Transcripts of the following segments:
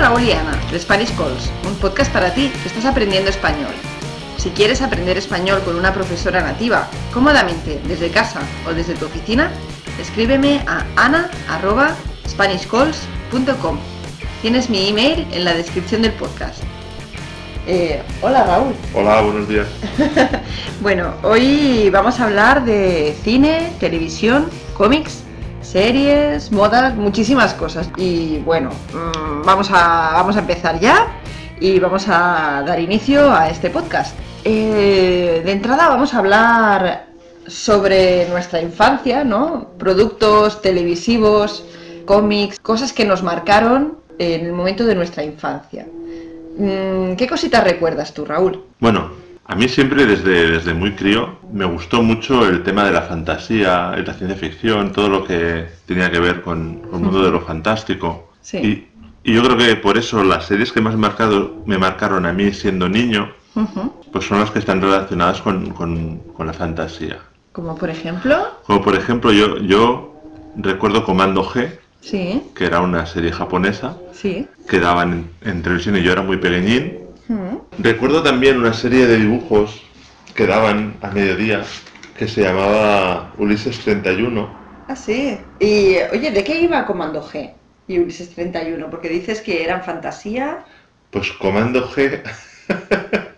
Raúl y Ana, de Spanish Calls, un podcast para ti que estás aprendiendo español. Si quieres aprender español con una profesora nativa, cómodamente desde casa o desde tu oficina, escríbeme a ana.spanishcalls.com. Tienes mi email en la descripción del podcast. Eh, hola Raúl. Hola, buenos días. Bueno, hoy vamos a hablar de cine, televisión, cómics, series, modas, muchísimas cosas. Y bueno, mm, vamos a, vamos a empezar ya y vamos a dar inicio a este podcast. Eh, de entrada vamos a hablar sobre nuestra infancia, ¿no? Productos televisivos, cómics, cosas que nos marcaron en el momento de nuestra infancia. Mm, ¿Qué cositas recuerdas tú, Raúl? Bueno, a mí siempre desde, desde muy crío me gustó mucho el tema de la fantasía, la ciencia ficción, todo lo que tenía que ver con, con el mundo de lo fantástico. Sí. Y, y yo creo que por eso las series que más marcado, me marcaron a mí siendo niño, Ujú. pues son las que están relacionadas con, con- con la fantasía. Como por ejemplo, Como por ejemplo yo, yo recuerdo Comando G, sí, que era una serie japonesa, sí. que daban en, en televisión y yo era muy pequeñín. Mm. Recuerdo también una serie de dibujos que daban a mediodía que se llamaba Ulises 31. Ah, sí. Y oye, ¿de qué iba Comando G y Ulises 31? Porque dices que eran fantasía. Pues Comando G.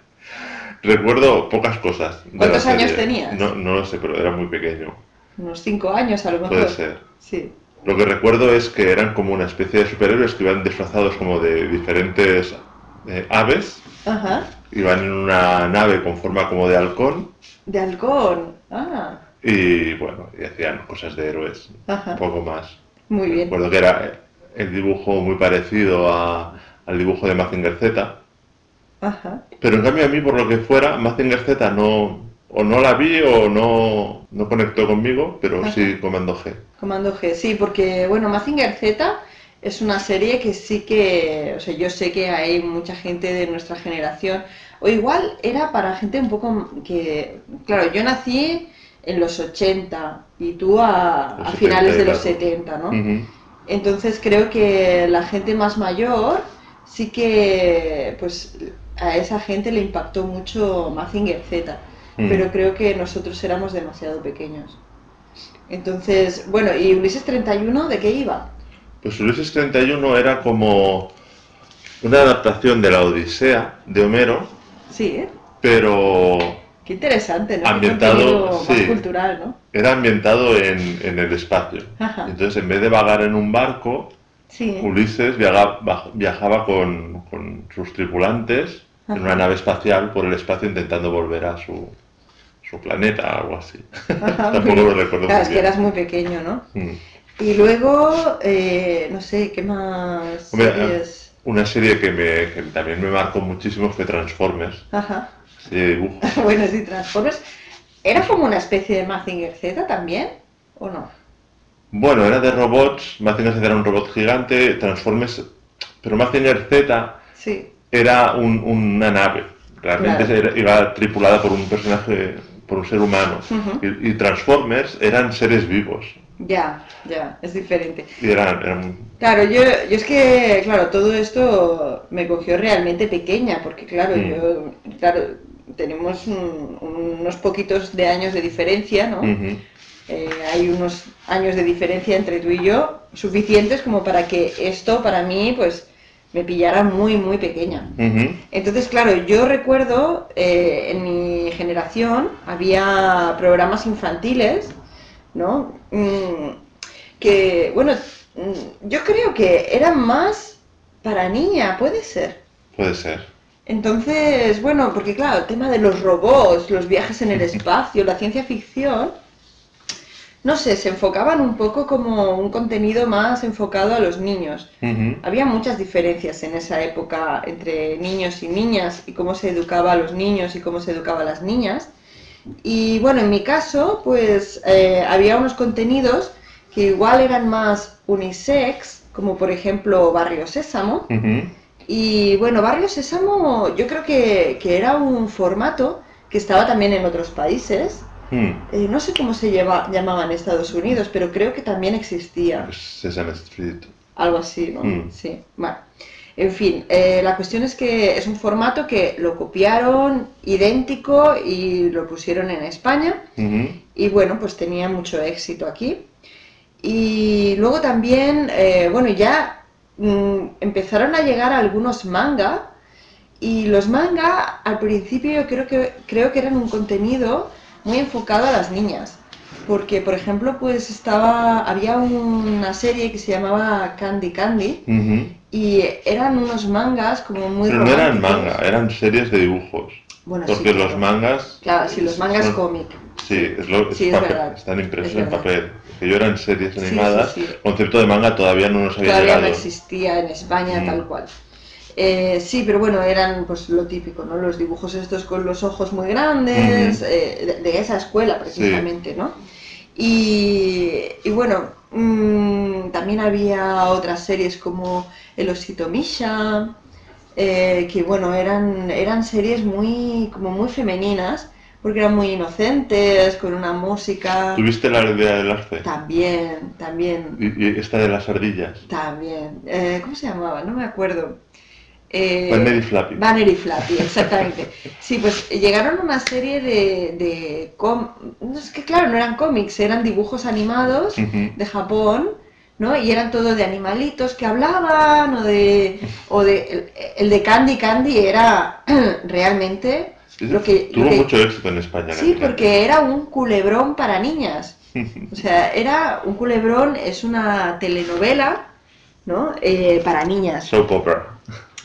Recuerdo pocas cosas. ¿Cuántos años tenías? No, no lo sé, pero era muy pequeño. Unos cinco años a lo mejor. Puede ser. Sí. Lo que recuerdo es que eran como una especie de superhéroes que iban disfrazados como de diferentes eh, aves. Ajá. Iban en una nave con forma como de halcón De halcón. Ah, y bueno, y hacían cosas de héroes. Ajá. Un poco más. muy bien. Recuerdo que era el dibujo muy parecido a- al dibujo de Mazinger Z. Ajá. Pero en cambio a mí, por lo que fuera, Mazinger Z no, o no la vi o no, no conectó conmigo, pero Ajá. sí Comando G. Comando G, sí, porque bueno, Mazinger Z es una serie que sí que, o sea, yo sé que hay mucha gente de nuestra generación, o igual era para gente un poco que, claro, yo nací en los 80 y tú a, finales 70, de los claro. 70, ¿no? Entonces creo que la gente más mayor sí que, pues, a esa gente le impactó mucho Mazinger Z, Mm. pero creo que nosotros éramos demasiado pequeños. Entonces, bueno, ¿y Ulises 31 de qué iba? Pues Ulises 31 era como una adaptación de la Odisea de Homero, Sí, ¿eh? pero Qué interesante, ¿no? Ambientado, contenido más sí. cultural, ¿no? era ambientado en, en el espacio. Ajá. Entonces, en vez de vagar en un barco, Sí. Ulises baj- viajaba con, con sus tripulantes en una nave espacial por el espacio intentando volver a su, su planeta, algo así. Ajá, Tampoco lo recuerdo Claro, es que eras muy pequeño, ¿no? Mm. Y luego, eh, no sé, ¿qué más Hombre, series? Una serie que, me, que también me marcó muchísimo fue Transformers, Ajá. serie de dibujos. Bueno, sí, Transformers. ¿Era como una especie de Mazinger Z también? ¿O no? Bueno, era de robots, Mazinger Z era un robot gigante, Transformers, pero Mazinger Z Sí. era un- una nave, realmente Claro. era- iba tripulada por un personaje, por un ser humano, y, y Transformers eran seres vivos, Ya, ya, es diferente. y eran, eran- Claro, yo, yo es que, claro, todo esto me cogió realmente pequeña, porque claro, Mm. yo, claro, tenemos un- unos poquitos de años de diferencia, ¿no? Eh, hay unos años de diferencia entre tú y yo, suficientes como para que esto para mí, pues, me pillara muy, muy pequeña. Entonces, claro, yo recuerdo eh, en mi generación había programas infantiles, ¿no? Mm, que, bueno, mm, yo creo que eran más para niña, puede ser. Puede ser. Entonces, bueno, porque claro, el tema de los robots, los viajes en el espacio, la ciencia ficción, no sé, se enfocaban un poco como un contenido más enfocado a los niños. Había muchas diferencias en esa época entre niños y niñas y cómo se educaba a los niños y cómo se educaba a las niñas. Y bueno, en mi caso, pues eh, había unos contenidos que igual eran más unisex, como por ejemplo Barrio Sésamo. Y bueno, Barrio Sésamo yo creo que, que era un formato que estaba también en otros países. Mm. Eh, no sé cómo se lleva, llamaba en Estados Unidos, pero creo que también existía. Sesame Street. Algo así, ¿no? Mm. Sí, bueno. En fin, eh, la cuestión es que es un formato que lo copiaron idéntico y lo pusieron en España. Y bueno, pues tenía mucho éxito aquí. Y luego también, eh, bueno, ya mm, empezaron a llegar algunos manga. Y los manga al principio yo creo que, creo que eran un contenido muy enfocado a las niñas. Porque, por ejemplo, pues estaba, había una serie que se llamaba Candy Candy Ujú. y eran unos mangas como muy Pero no eran manga, eran series de dibujos. Bueno, sí, Porque los claro. mangas. Claro, sí, los mangas son- cómic. Sí, es lo, es Sí, es papel, están impresos es en papel. Que yo eran series Sí, sí, animadas, sí. el concepto de manga todavía no nos había Todavía no llegado. existía en España Mm. tal cual. Eh, sí, pero bueno, eran pues lo típico, ¿no? Los dibujos estos con los ojos muy grandes, Ujú. eh, de, de esa escuela precisamente, ¿no? Y, y bueno, mm, también había otras series como El Osito Misha, eh, que bueno, eran, eran series muy, como muy femeninas, porque eran muy inocentes, con una música... ¿Tuviste la idea del arce? También, también. Y, y esta de las ardillas. También. Eh, ¿Cómo se llamaba? No me acuerdo. Eh, Vanity Flappy. Vanity Flappy, exactamente. Sí, pues llegaron una serie de, de com- no, es que claro, no eran cómics, eran dibujos animados de Japón, ¿no? Y eran todo de animalitos que hablaban, o de, o de el, el de Candy Candy era realmente lo que, lo Tuvo que- mucho éxito en España. Sí, porque era un culebrón para niñas. O sea, era un culebrón, es una telenovela, ¿no? Eh, para niñas. Soap opera.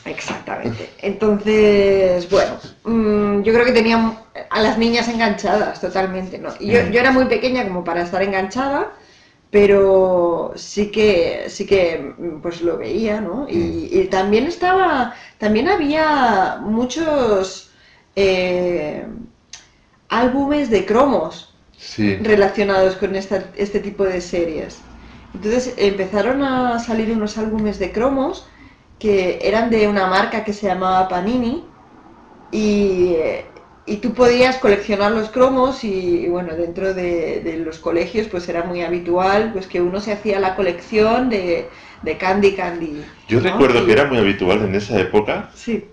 Exactamente. Entonces, bueno, mm, yo creo que tenían a las niñas enganchadas totalmente, ¿no? Y yo, Mm. yo era muy pequeña como para estar enganchada, pero sí que, sí que, mm, pues lo veía, ¿no? Y, y también estaba, también había muchos eh, álbumes de cromos Sí. relacionados con esta- este tipo de series. Entonces empezaron a salir unos álbumes de cromos que eran de una marca que se llamaba Panini y, y tú podías coleccionar los cromos y, bueno, dentro de, de los colegios pues era muy habitual pues que uno se hacía la colección de, de Candy Candy. Yo ¿no? recuerdo Y- que era muy habitual en esa época. Sí,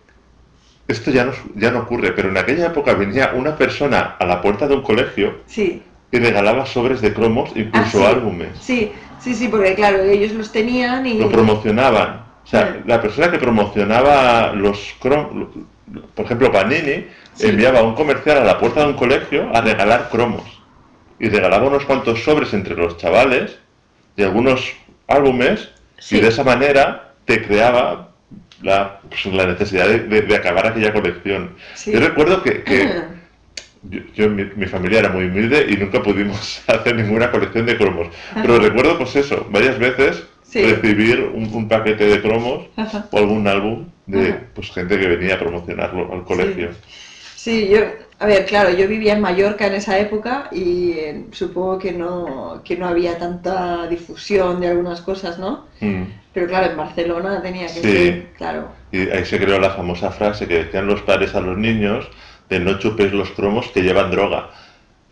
Esto ya no, ya no ocurre, pero en aquella época venía una persona a la puerta de un colegio sí, y regalaba sobres de cromos, incluso Ah, sí. álbumes. sí, sí, sí, porque claro, ellos los tenían y... Lo promocionaban. O sea, la persona que promocionaba los cromos, por ejemplo, Panini, Sí. enviaba un comercial a la puerta de un colegio a regalar cromos. Y regalaba unos cuantos sobres entre los chavales de algunos álbumes Sí. y de esa manera te creaba la, pues, la necesidad de, de- de acabar aquella colección. Sí. Yo recuerdo que, que yo, yo- mi, mi familia era muy humilde y nunca pudimos hacer ninguna colección de cromos. Pero recuerdo pues eso, varias veces Sí. recibir un, un paquete de cromos Ajá. o algún álbum de Ajá. pues gente que venía a promocionarlo al colegio. Sí, yo, a ver, claro, yo vivía en Mallorca en esa época y eh, supongo que no, que no había tanta difusión de algunas cosas, ¿no? Mm. Pero claro, en Barcelona tenía que Sí. ser, claro. Y ahí se creó la famosa frase que decían los padres a los niños de no chupes los cromos que llevan droga.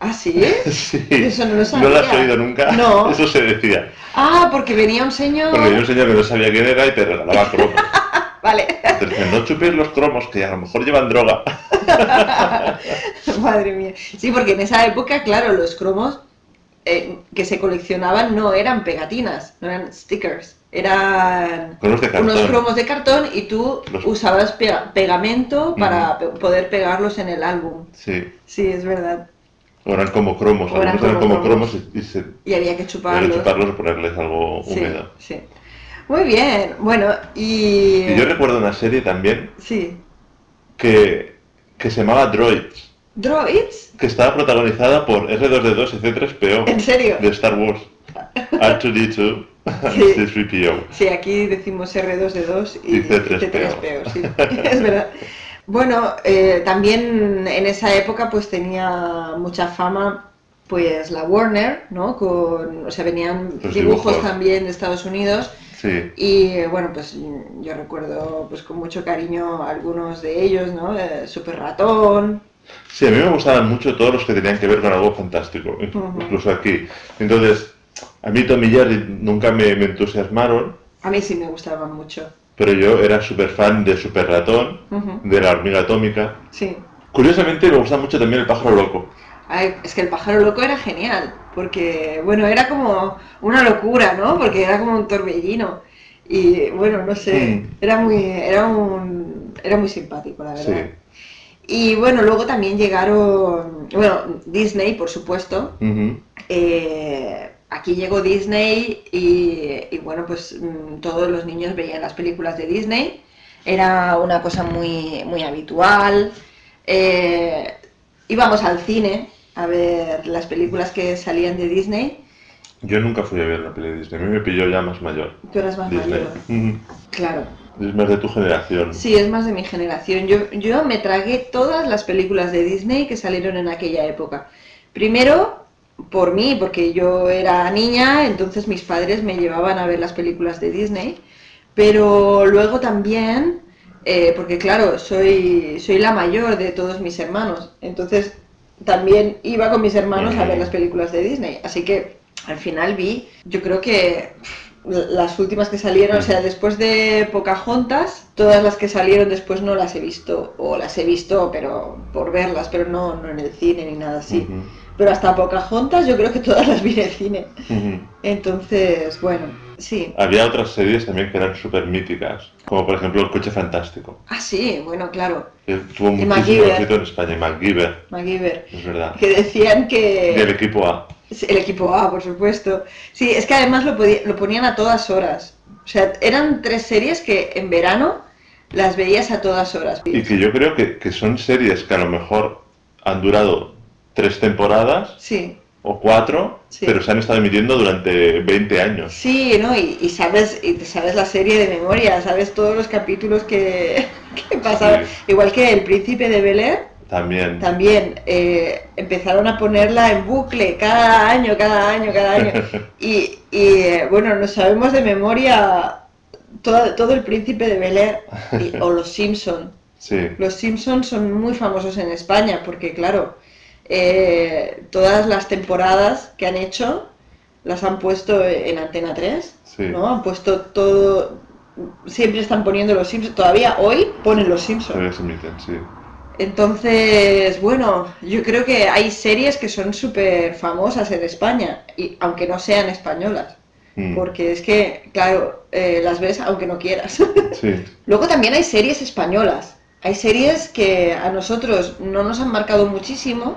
¿Ah, sí? Sí. Eso no lo ¿No lo has sabía. oído nunca? No. Eso se decía. Ah, porque venía un señor... Porque yo un señor que no sabía quién era y te regalaba cromos. Vale, Entonces no chupes los cromos que a lo mejor llevan droga. madre mía. Sí, porque en esa época, claro, los cromos eh, que se coleccionaban no eran pegatinas, no eran stickers, eran Cromos de unos cromos de cartón y tú Los- usabas pega- pegamento para poder pegarlos en el álbum. Sí. Sí, es verdad. O eran como cromos. O Algunos eran como como cromos y, y se Y había que había chuparlos. que chuparlos y ponerles algo Sí, húmedo. sí. Muy bien. Bueno, y... Y yo recuerdo una serie también Sí. que, que se llamaba Droids, ¿Droids? que estaba protagonizada por R2D2 y C3PO ¿En serio? de Star Wars. R2D2 Sí. y C3PO. Sí, aquí decimos R2D2 y, Y C3PO. C3PO, sí, es verdad. Bueno, eh, también en esa época pues tenía mucha fama pues la Warner, ¿no? Con, o sea, venían Los dibujos, dibujos. también de Estados Unidos Sí. y bueno, pues yo recuerdo pues con mucho cariño algunos de ellos, ¿no? Eh, Super Ratón, Sí, a mí me gustaban mucho todos los que tenían que ver con algo fantástico, incluso aquí. Entonces, a mí Tom y Jerry nunca me, me entusiasmaron, a mí sí me gustaban mucho. Pero yo era súper fan de Super Ratón, de la hormiga atómica. Sí. Curiosamente me gusta mucho también el pájaro loco. Ay, es que el pájaro loco era genial, porque, bueno, era como una locura, ¿no? Porque era como un torbellino. Y, bueno, no sé, Mm. era muy, era un, era muy simpático, la verdad. Sí. Y bueno, luego también llegaron, bueno, Disney, por supuesto. Ujú. Eh, aquí llegó Disney y, y, bueno, pues mm, todos los niños veían las películas de Disney. Era una cosa muy, muy habitual. Eh, íbamos al cine a ver las películas que salían de Disney. Yo nunca fui a ver la peli de Disney, a mí me pilló ya más mayor. Tú eras más Disney. mayor. Claro. Es más de tu generación. Sí, es más de mi generación. Yo, yo me tragué todas las películas de Disney que salieron en aquella época. Primero, por mí, porque yo era niña, entonces mis padres me llevaban a ver las películas de Disney. Pero luego también, eh, porque claro, soy, soy la mayor de todos mis hermanos. Entonces también iba con mis hermanos a ver las películas de Disney. Así que al final vi, yo creo que las últimas que salieron, o sea, después de Pocahontas, todas las que salieron después no las he visto, o las he visto, pero por verlas, pero no, no en el cine ni nada así. Pero hasta Pocahontas yo creo que todas las vi en el cine. Ujú. Entonces, bueno, sí. Había otras series también que eran súper míticas, como por ejemplo El Coche Fantástico. Ah, sí, bueno, claro, que tuvo Y muchísimo éxito en España, MacGyver, MacGyver. es verdad. Que decían que... equipo A. El equipo A, por supuesto. Sí, es que además lo, podía- lo ponían a todas horas. O sea, eran tres series que en verano las veías a todas horas. Y que yo creo que, que son series que a lo mejor han durado tres temporadas Sí, o cuatro, Sí. pero se han estado emitiendo durante 20 años. sí, ¿no? Y, y sabes, y sabes la serie de memoria, sabes todos los capítulos que, que pasaban. Sí. Igual que El Príncipe de Bel Air, También. también eh, empezaron a ponerla en bucle cada año, cada año, cada año. Y, y, eh, bueno, nos sabemos de memoria todo, todo El Príncipe de Bel Air y- o Los Simpson. Sí. Los Simpsons son muy famosos en España porque, claro, eh, todas las temporadas que han hecho las han puesto en Antena 3, Sí. ¿no? Han puesto todo, siempre están poniendo los Simpsons, todavía hoy ponen los Simpsons. Sí. Entonces, bueno, yo creo que hay series que son súper famosas en España, y, aunque no sean españolas, Mm. porque es que, claro, eh, las ves aunque no quieras. Sí. Luego también hay series españolas. Hay series que a nosotros no nos han marcado muchísimo,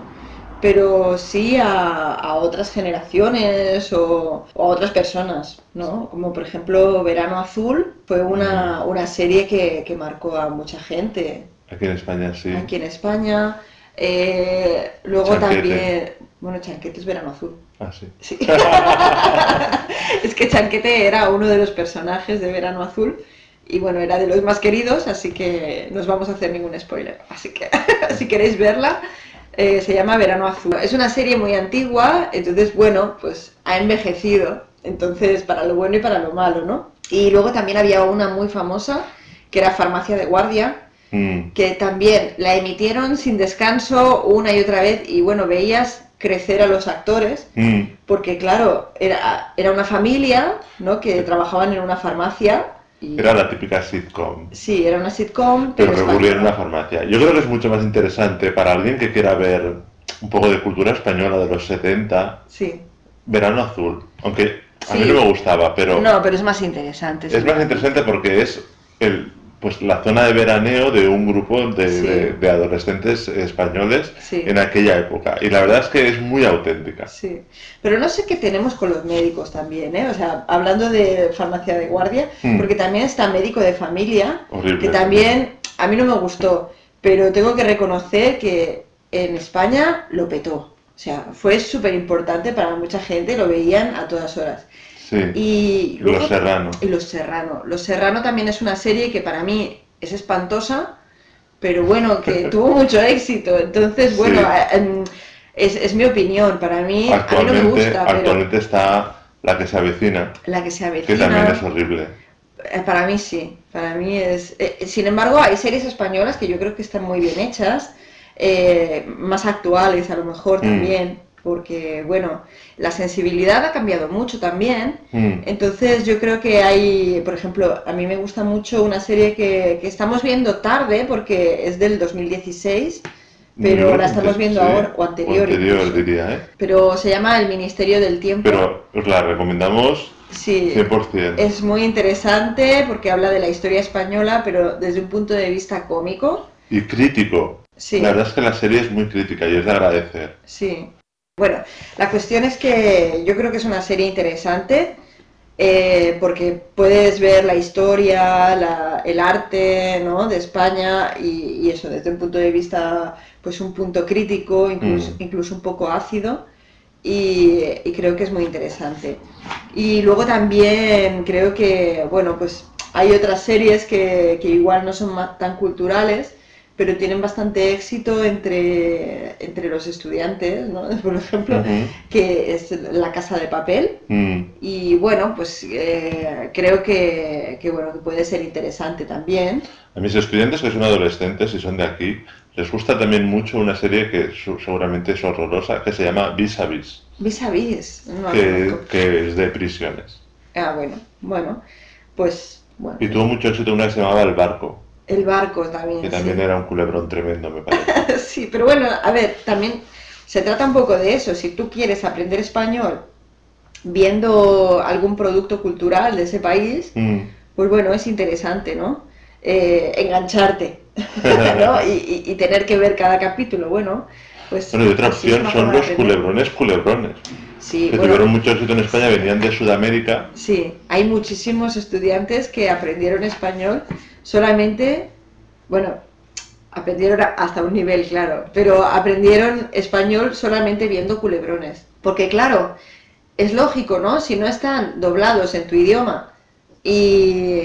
pero sí a, a otras generaciones o, o a otras personas, ¿no? Como por ejemplo Verano Azul fue una, una serie que, que marcó a mucha gente Aquí en España sí. aquí en España. Eh, luego Chanquete. también, bueno, Chanquete es Verano Azul. Ah, sí. Sí. es que Chanquete era uno de los personajes de Verano Azul y bueno, era de los más queridos, así que no os vamos a hacer ningún spoiler. Así que si queréis verla, eh, se llama Verano Azul. Es una serie muy antigua, entonces bueno, pues ha envejecido, entonces para lo bueno y para lo malo, ¿no? Y luego también había una muy famosa que era Farmacia de Guardia, Mm. que también la emitieron sin descanso una y otra vez y bueno, veías crecer a los actores Mm. porque claro, era, era una familia, ¿no? Que trabajaban en una farmacia. Y, Era la típica sitcom. Sí, era una sitcom, Pero pero recurría en una farmacia. Yo creo que es mucho más interesante para alguien que quiera ver un poco de cultura española de los 70, Sí. Verano Azul. Aunque a mí no me gustaba, pero No, pero es más interesante. es más interesante porque es el, pues la zona de veraneo de un grupo de, Sí. de- de adolescentes españoles Sí. en aquella época. Y la verdad es que es muy auténtica. Sí, pero no sé qué tenemos con los médicos también, ¿eh? O sea, hablando de farmacia de guardia, Mm. porque también está médico de familia, Horrible. que también a mí no me gustó, pero tengo que reconocer que en España lo petó. O sea, fue súper importante para mucha gente, lo veían a todas horas. Sí. Y luego, Los Serrano. y Los Serrano. Los Serrano también es una serie que para mí es espantosa, pero bueno, que tuvo mucho éxito. Entonces, bueno, Sí. em, es, es mi opinión. Para mí, a mí no me Actualmente, gusta, pero actualmente está la que se avecina, la que se que avecina, también es horrible. eh, para mí sí. Para mí es... eh, sin embargo, hay series españolas que yo creo que están muy bien hechas, eh, más actuales a lo mejor Mm. también. porque, bueno, la sensibilidad ha cambiado mucho también. Mm. Entonces yo creo que hay, por ejemplo, a mí me gusta mucho una serie que, que estamos viendo tarde porque es del 2016, pero Yo, la estamos viendo sí, ahora, o anterior. anterior, incluso. diría, ¿eh? Pero se llama El Ministerio del Tiempo. Pero os la recomendamos sí, 100%. es muy interesante porque habla de la historia española, pero desde un punto de vista cómico. Y crítico. Sí. La verdad es que la serie es muy crítica y es de agradecer. Sí. Bueno, la cuestión es que yo creo que es una serie interesante eh, porque puedes ver la historia, la- el arte ¿no? de España y, y eso desde un punto de vista, pues un punto crítico, incluso, Mm. incluso un poco ácido y, y creo que es muy interesante. Y luego también creo que, bueno, pues hay otras series que, que igual no son tan culturales, pero tienen bastante éxito entre, entre los estudiantes, ¿no? Por ejemplo, Ujú. que es La Casa de Papel. Mm. Y bueno, pues eh, creo que, que, bueno, que puede ser interesante también. A mis estudiantes que son adolescentes y son de aquí, les gusta también mucho una serie que su- seguramente es horrorosa, que se llama Vis a Vis, Vis a vis, no que, que es de prisiones. Ah, bueno, bueno, pues bueno. Y tuvo mucho éxito una que se llamaba El Barco, El barco también. que sí. también era un culebrón tremendo, me parece. Sí, pero bueno, a ver, también se trata un poco de eso. Si tú quieres aprender español viendo algún producto cultural de ese país, Mm. pues bueno, es interesante, ¿no? Eh, engancharte, ¿no? Y, y- y tener que ver cada capítulo, bueno, pues... Bueno, y otra opción son los culebrones culebrones, Sí, que bueno, tuvieron mucho éxito en España, venían de Sudamérica. sí, hay muchísimos estudiantes que aprendieron español solamente, bueno, aprendieron hasta un nivel, claro, pero aprendieron español solamente viendo culebrones. Porque claro, es lógico, ¿no? Si no están doblados en tu idioma y,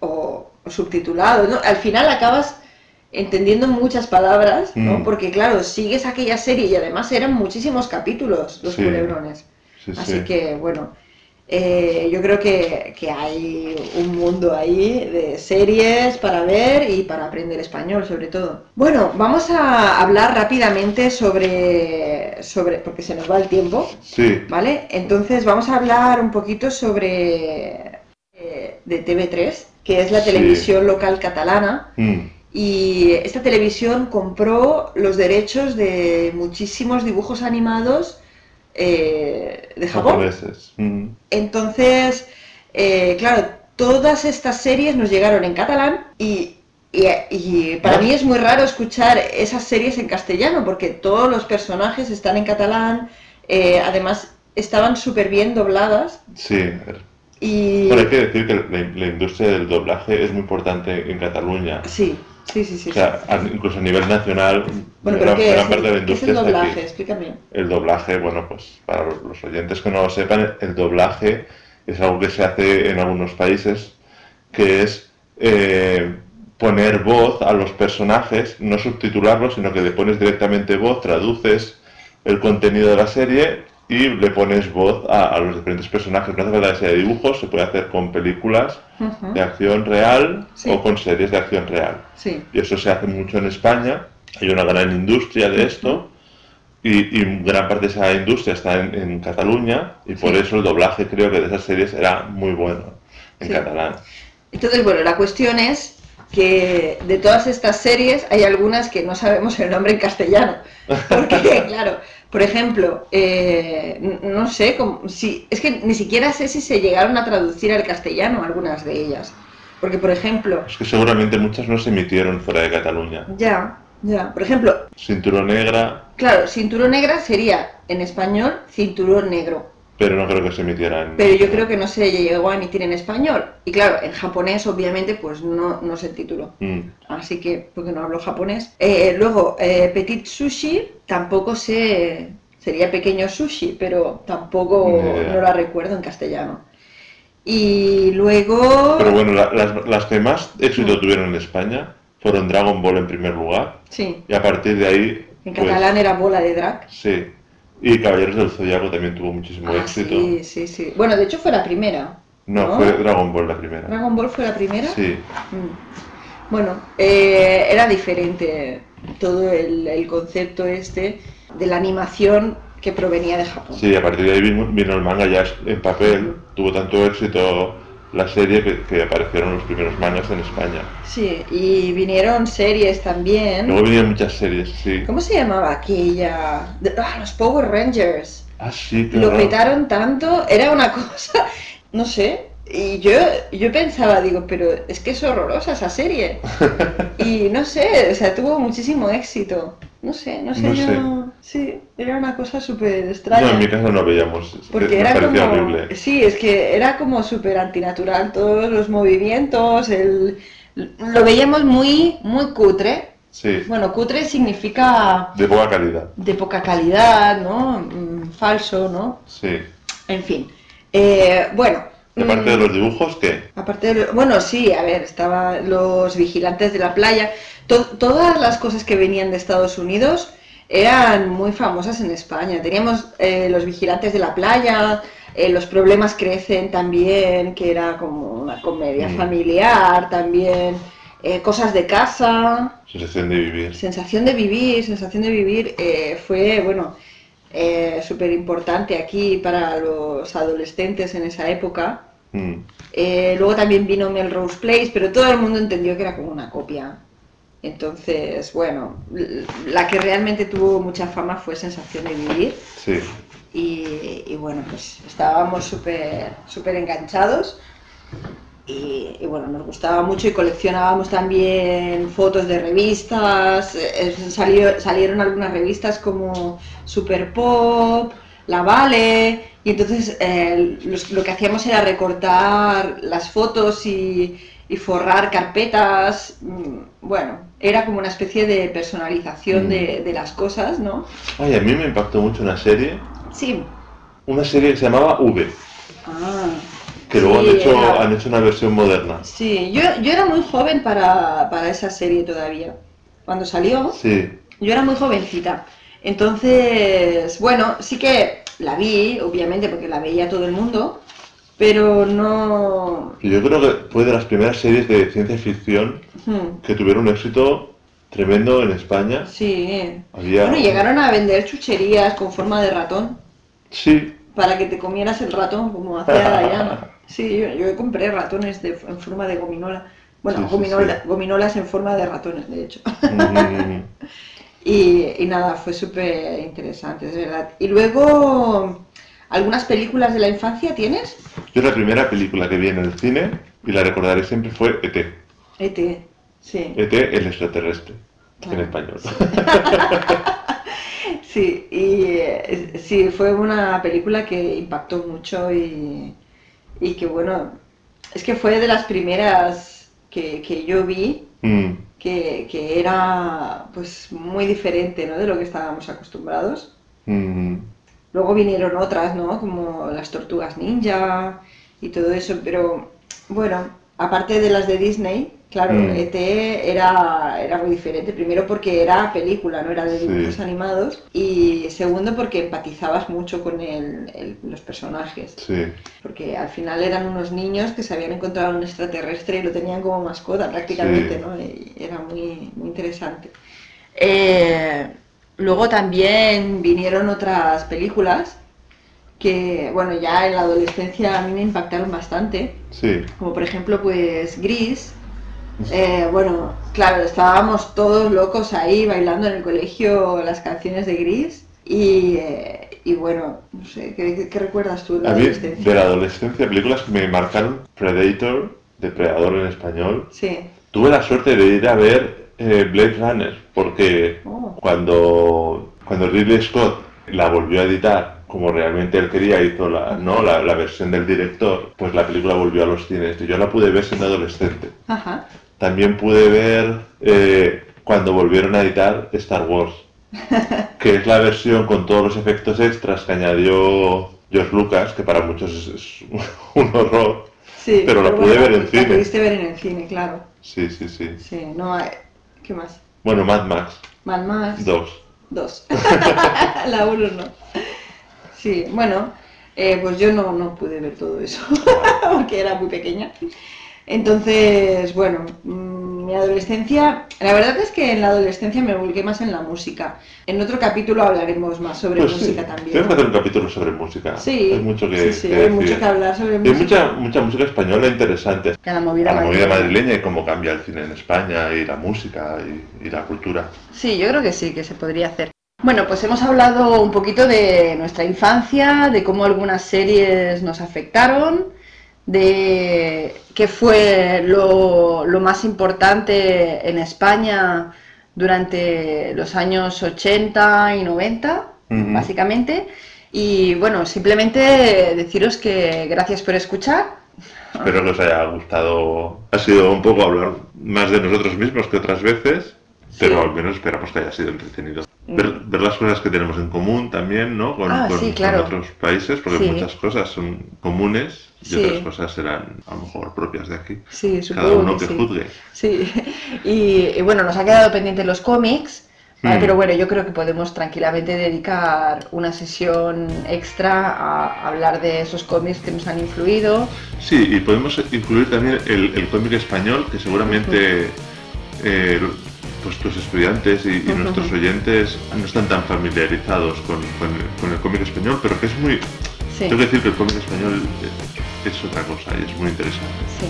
o, o subtitulados, ¿no? Al final acabas entendiendo muchas palabras, ¿no? Mm. Porque claro, sigues aquella serie y además eran muchísimos capítulos los Sí. culebrones. Sí, Así sí. que, bueno, eh, yo creo que, que hay un mundo ahí de series para ver y para aprender español, sobre todo. Bueno, vamos a hablar rápidamente sobre, sobre porque se nos va el tiempo, Sí, ¿vale? Entonces vamos a hablar un poquito sobre eh, de TV3, que es la Sí. televisión local catalana. Mm. Y esta televisión compró los derechos de muchísimos dibujos animados eh, de Japón. japoneses. Mm. Entonces, eh, claro, todas estas series nos llegaron en catalán y, y- y para ¿No? mí es muy raro escuchar esas series en castellano porque todos los personajes están en catalán, eh, además estaban súper bien dobladas Sí, y... Bueno, hay que decir que la, la industria del doblaje es muy importante en Cataluña. Sí, sí, sí, sí. O sea, incluso a nivel nacional, bueno, gran, pero ¿qué gran es, parte de la el, qué es industria el doblaje? aquí. Explícame. El doblaje, bueno, pues para los- los oyentes que no lo sepan, el doblaje es algo que se hace en algunos países, que es eh, poner voz a los personajes, no subtitularlos, sino que le pones directamente voz, traduces el contenido de la serie y le pones voz a, a los diferentes personajes. No hace falta que sea de dibujos, se puede hacer con películas de acción real Sí. o con series de acción real. Sí. Y eso se hace mucho en España, hay una gran industria de esto y, y gran parte de esa industria está en, en Cataluña y por Sí. eso el doblaje creo que de esas series era muy bueno en catalán. Entonces, bueno, la cuestión es que de todas estas series hay algunas que no sabemos el nombre en castellano. Porque, claro, por ejemplo, eh, no sé, cómo- si, es que ni siquiera sé si se llegaron a traducir al castellano algunas de ellas. Porque, por ejemplo, Es que seguramente muchas no se emitieron fuera de Cataluña. ya, ya, por ejemplo, Cinturón Negra, claro, cinturón negra sería en español cinturón negro. Pero no creo que se emitieran. Pero yo creo que no se llegó a emitir en español. Y claro, en japonés obviamente pues no, no se tituló. Mm, Así que, porque no hablo japonés. Eh, luego, eh, Petit Sushi, tampoco sé, sería pequeño sushi, pero tampoco idea. no la recuerdo en castellano. Y luego... Pero bueno, la- las, las que más éxito Mm. tuvieron en España fueron Dragon Ball en primer lugar Sí, y a partir de ahí... en pues, catalán era bola de drag. Sí. Y Caballeros del Zodiaco también tuvo muchísimo Ah, éxito. sí, sí, sí. Bueno, de hecho fue la primera. No, ¿No? fue Dragon Ball la primera. ¿Dragon Ball fue la primera? Sí. Mm. Bueno, eh, era diferente todo el, el concepto este de la animación que provenía de Japón. Sí, a partir de ahí vino, vino el manga ya en papel, tuvo tanto éxito la serie que, que aparecieron los primeros mangas en España. Sí, y vinieron series también. Luego vinieron muchas series, sí. ¿Cómo se llamaba aquella? Ah, los Power Rangers. Ah, sí, Lo claro. petaron tanto, era una cosa, no sé. Y yo, yo pensaba, digo, pero es que es horrorosa esa serie. Y no sé, o sea, tuvo muchísimo éxito. No sé, no sé, No yo. sé. Sí, era una cosa súper extraña. No, en mi casa no veíamos. Porque era como. horrible. Sí, es que era como súper antinatural. Todos los movimientos, el, lo veíamos muy, muy cutre. Sí, Bueno, cutre significa de poca calidad. de poca calidad, ¿no? Mm, Falso, ¿no? Sí. En fin. Eh, bueno. Aparte de mm, los dibujos, ¿qué? Aparte de bueno, sí, a ver, estaban los vigilantes de la playa. To- todas las cosas que venían de Estados Unidos eran muy famosas en España. Teníamos eh, los vigilantes de la playa, eh, los problemas crecen también, que era como una comedia Mm. familiar también. eh, cosas de casa, Sensación de vivir. sensación de vivir, sensación de vivir eh, fue, bueno, súper importante aquí para los adolescentes en esa época. Mm. Eh, luego también vino Melrose Place, pero todo el mundo entendió que era como una copia. Entonces, bueno, la que realmente tuvo mucha fama fue Sensación de Vivir. Sí. Y, y bueno, pues estábamos súper súper enganchados. Y, y bueno, nos gustaba mucho y coleccionábamos también fotos de revistas. eh, salió- salieron algunas revistas como Super Pop, La Vale. Y entonces eh, los- lo que hacíamos era recortar las fotos y, y forrar carpetas. mm, Bueno, era como una especie de personalización Mm. de, de las cosas, ¿no? Ay, a mí me impactó mucho una serie, Sí. una serie que se llamaba V, Ah. que luego Sí, han, hecho, era- han hecho una versión moderna. Sí, yo, yo era muy joven para, para esa serie todavía. Cuando salió, Sí, yo era muy jovencita. Entonces, bueno, sí que la vi, obviamente, porque la veía todo el mundo, pero no... yo creo que fue de las primeras series de ciencia ficción Hmm, que tuvieron un éxito tremendo en España. Sí. Había... Bueno, llegaron a vender chucherías con forma de ratón Sí, para que te comieras el ratón, como hacía Diana. Sí, yo, yo compré ratones de, en forma de gominola. Bueno, Sí, sí, gominola- sí. gominolas en forma de ratones, de hecho. Mm, Y, y nada, fue súper interesante, es verdad. Y luego, ¿algunas películas de la infancia tienes? Yo la primera película que vi en el cine, y la recordaré siempre, fue E.T. E.T. Sí, E.T. el extraterrestre, en español. sí, y eh, sí, fue una película que impactó mucho y, y que bueno, es que fue de las primeras que, que yo vi Mm, que, que era pues muy diferente ¿no? de lo que estábamos acostumbrados. mm, Luego vinieron otras, ¿no? Como las tortugas ninja y todo eso, pero bueno, aparte de las de Disney, claro, Mm. ET era, era muy diferente. Primero porque era película, no era de Sí. dibujos animados. Y segundo porque empatizabas mucho con el- el- los personajes. sí. Porque al final eran unos niños que se habían encontrado un extraterrestre y lo tenían como mascota prácticamente, Sí. ¿no? Y era muy, muy interesante. Eh, luego también vinieron otras películas que, bueno, ya en la adolescencia a mí me impactaron bastante, Sí, como por ejemplo, pues Gris. Eh, bueno, claro, estábamos todos locos ahí bailando en el colegio las canciones de Gris y, eh, y bueno, no sé, ¿qué, qué recuerdas tú de la a mí adolescencia? de la adolescencia, películas que me marcaron, Predator, Depredador en español. Sí. Tuve la suerte de ir a ver eh, Blade Runner, porque Oh. cuando, cuando Ridley Scott la volvió a editar, como realmente él quería, hizo la, ¿no? la, la versión del director, pues la película volvió a los cines. Yo la pude ver siendo adolescente. Ajá. También pude ver eh, cuando volvieron a editar Star Wars, que es la versión con todos los efectos extras que añadió George Lucas, que para muchos es, es un horror. Sí, Pero la pude ver en la cine. pudiste ver en el cine, claro. Sí, sí, sí. Sí, no hay... ¿Qué más? Bueno, Mad Max Mad Max. 2. Dos. la uno no. Sí, bueno, eh, pues yo no, no pude ver todo eso, porque era muy pequeña. Entonces, bueno, mm, mi adolescencia, la verdad es que en la adolescencia me volqué más en la música. En otro capítulo hablaremos más sobre Pues música sí, también. Tenemos que hacer un capítulo sobre música. Sí, hay mucho que, sí, sí, que hay decir. mucho que hablar sobre Hay música. mucha, mucha música española interesante. Que la movida A la movida madrileña. madrileña y cómo cambia el cine en España y la música y, y la cultura. Sí, yo creo que sí, que se podría hacer. Bueno, pues hemos hablado un poquito de nuestra infancia, de cómo algunas series nos afectaron, de qué fue lo, lo más importante en España durante los años 80 y 90, Ujú. básicamente. Y bueno, simplemente deciros que gracias por escuchar. Espero que os haya gustado. Ha sido un poco hablar más de nosotros mismos que otras veces, pero al menos esperamos que haya sido entretenido. Ver, ver las cosas que tenemos en común también, ¿no? Con, Ah, con- sí, con claro. otros países, porque Sí. muchas cosas son comunes y Sí. otras cosas serán a lo mejor propias de aquí. Sí, Cada uno que que juzgue. Sí, y, y bueno, nos ha quedado pendiente los cómics, ¿vale? Mm. pero bueno, yo creo que podemos tranquilamente dedicar una sesión extra a hablar de esos cómics que nos han influido. Sí, y podemos incluir también el, el cómic español, que seguramente eh, pues tus estudiantes y, nuestros oyentes no están tan familiarizados con, con- con el cómic español, pero que es muy... Sí, Tengo que decir que el cómic español es, es otra cosa y es muy interesante. sí.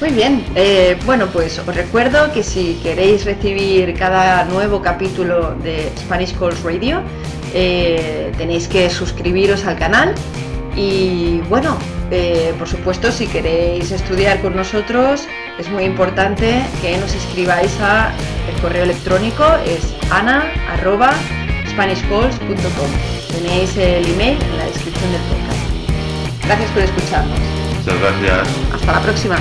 Muy bien, eh, bueno, pues os recuerdo que si queréis recibir cada nuevo capítulo de Spanish Calls Radio, eh, tenéis que suscribiros al canal y bueno, eh, por supuesto, si queréis estudiar con nosotros, es muy importante que nos escribáis a el correo electrónico, es ana.spanishcalls.com. Tenéis el email en la descripción del podcast. Gracias por escucharnos. Muchas gracias. Hasta la próxima.